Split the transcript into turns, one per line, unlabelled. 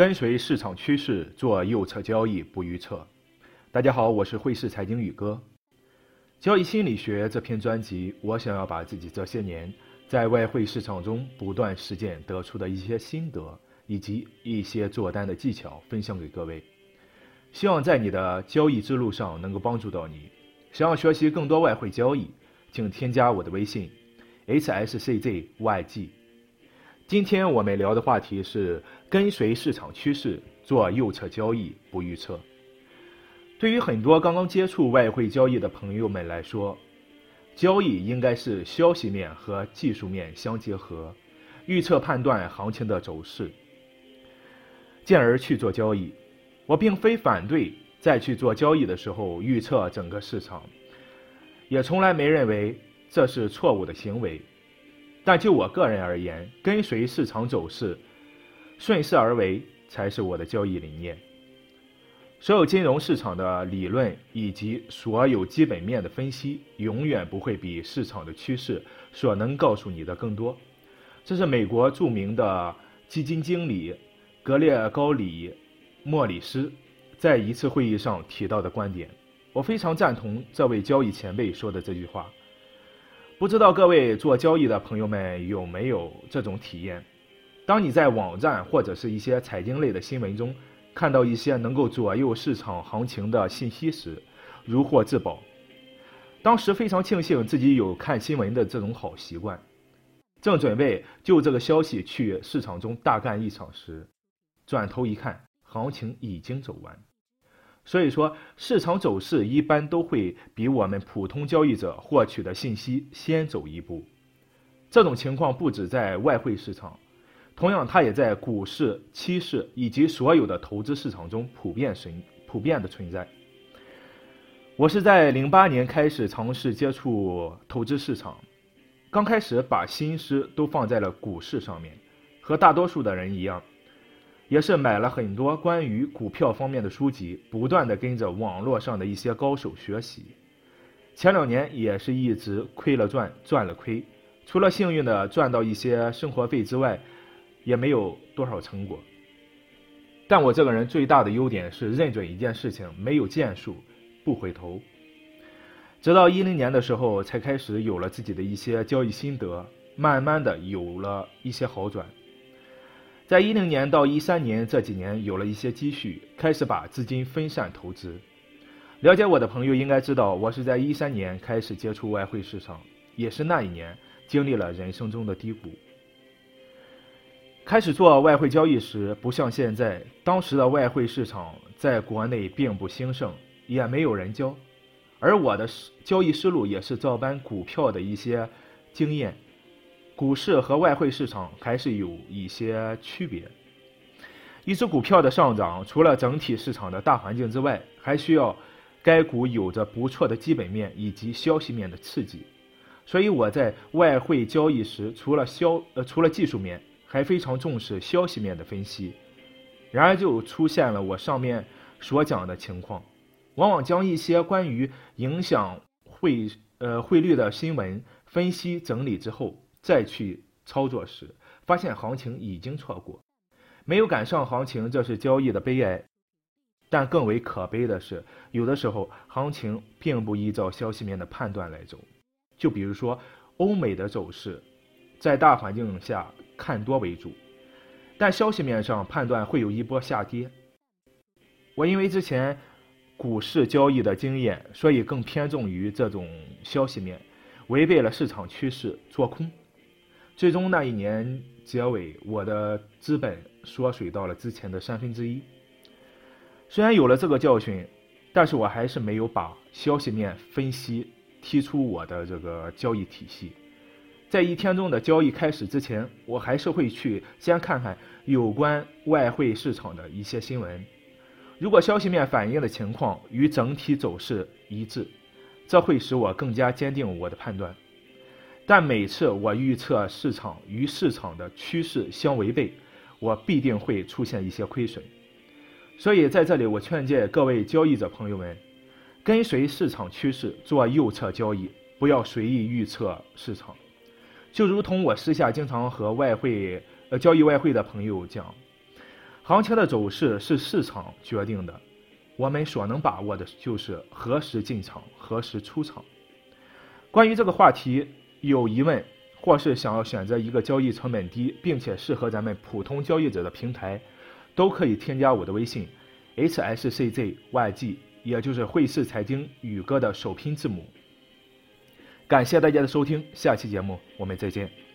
跟随市场趋势做右侧交易，不预测。大家好，我是汇市财经宇哥。交易心理学这篇专辑，我想要把自己这些年在外汇市场中不断实践得出的一些心得，以及一些做单的技巧分享给各位，希望在你的交易之路上能够帮助到你。想要学习更多外汇交易，请添加我的微信：hsczyg。今天我们聊的话题是跟随市场趋势做右侧交易，不预测。对于很多刚刚接触外汇交易的朋友们来说，交易应该是消息面和技术面相结合，预测判断行情的走势，进而去做交易。我并非反对在去做交易的时候预测整个市场，也从来没认为这是错误的行为。但就我个人而言，跟随市场走势，顺势而为才是我的交易理念。所有金融市场的理论以及所有基本面的分析，永远不会比市场的趋势所能告诉你的更多。这是美国著名的基金经理格列高里莫里斯在一次会议上提到的观点。我非常赞同这位交易前辈说的这句话。不知道各位做交易的朋友们有没有这种体验？当你在网站或者是一些财经类的新闻中看到一些能够左右市场行情的信息时，如获至宝。当时非常庆幸自己有看新闻的这种好习惯，正准备就这个消息去市场中大干一场时，转头一看，行情已经走完。所以说，市场走势一般都会比我们普通交易者获取的信息先走一步。这种情况不止在外汇市场，同样它也在股市、期市以及所有的投资市场中普遍存普遍的存在。我是在零八年开始尝试接触投资市场，刚开始把心思都放在了股市上面，和大多数的人一样。也是买了很多关于股票方面的书籍，不断的跟着网络上的一些高手学习。前两年也是一直亏了赚，赚了亏，除了幸运的赚到一些生活费之外，也没有多少成果。但我这个人最大的优点是认准一件事情，没有建树，不回头。直到一零年的时候，才开始有了自己的一些交易心得，慢慢的有了一些好转。在一零年到一三年这几年有了一些积蓄，开始把资金分散投资。了解我的朋友应该知道，我是在一三年开始接触外汇市场，也是那一年经历了人生中的低谷。开始做外汇交易时，不像现在，当时的外汇市场在国内并不兴盛，也没有人教，而我的交易思路也是照搬股票的一些经验。股市和外汇市场还是有一些区别。一只股票的上涨，除了整体市场的大环境之外，还需要该股有着不错的基本面以及消息面的刺激。所以我在外汇交易时，除了消呃除了技术面，还非常重视消息面的分析。然而就出现了我上面所讲的情况，往往将一些关于影响汇呃汇率的新闻分析整理之后。再去操作时，发现行情已经错过，没有赶上行情，这是交易的悲哀。但更为可悲的是，有的时候行情并不依照消息面的判断来走。就比如说欧美的走势，在大环境下看多为主，但消息面上判断会有一波下跌。我因为之前股市交易的经验，所以更偏重于这种消息面，违背了市场趋势做空。最终那一年结尾，我的资本缩水到了之前的三分之一。虽然有了这个教训，但是我还是没有把消息面分析踢出我的这个交易体系。在一天中的交易开始之前，我还是会去先看看有关外汇市场的一些新闻。如果消息面反映的情况与整体走势一致，这会使我更加坚定我的判断。但每次我预测市场与市场的趋势相违背，我必定会出现一些亏损。所以在这里，我劝诫各位交易者朋友们，跟随市场趋势做右侧交易，不要随意预测市场。就如同我私下经常和外汇呃交易外汇的朋友讲，行情的走势是市场决定的，我们所能把握的就是何时进场，何时出场。关于这个话题有疑问，或是想要选择一个交易成本低并且适合咱们普通交易者的平台，都可以添加我的微信 hsczyg，也就是汇市财经宇哥的首拼字母。感谢大家的收听，下期节目我们再见。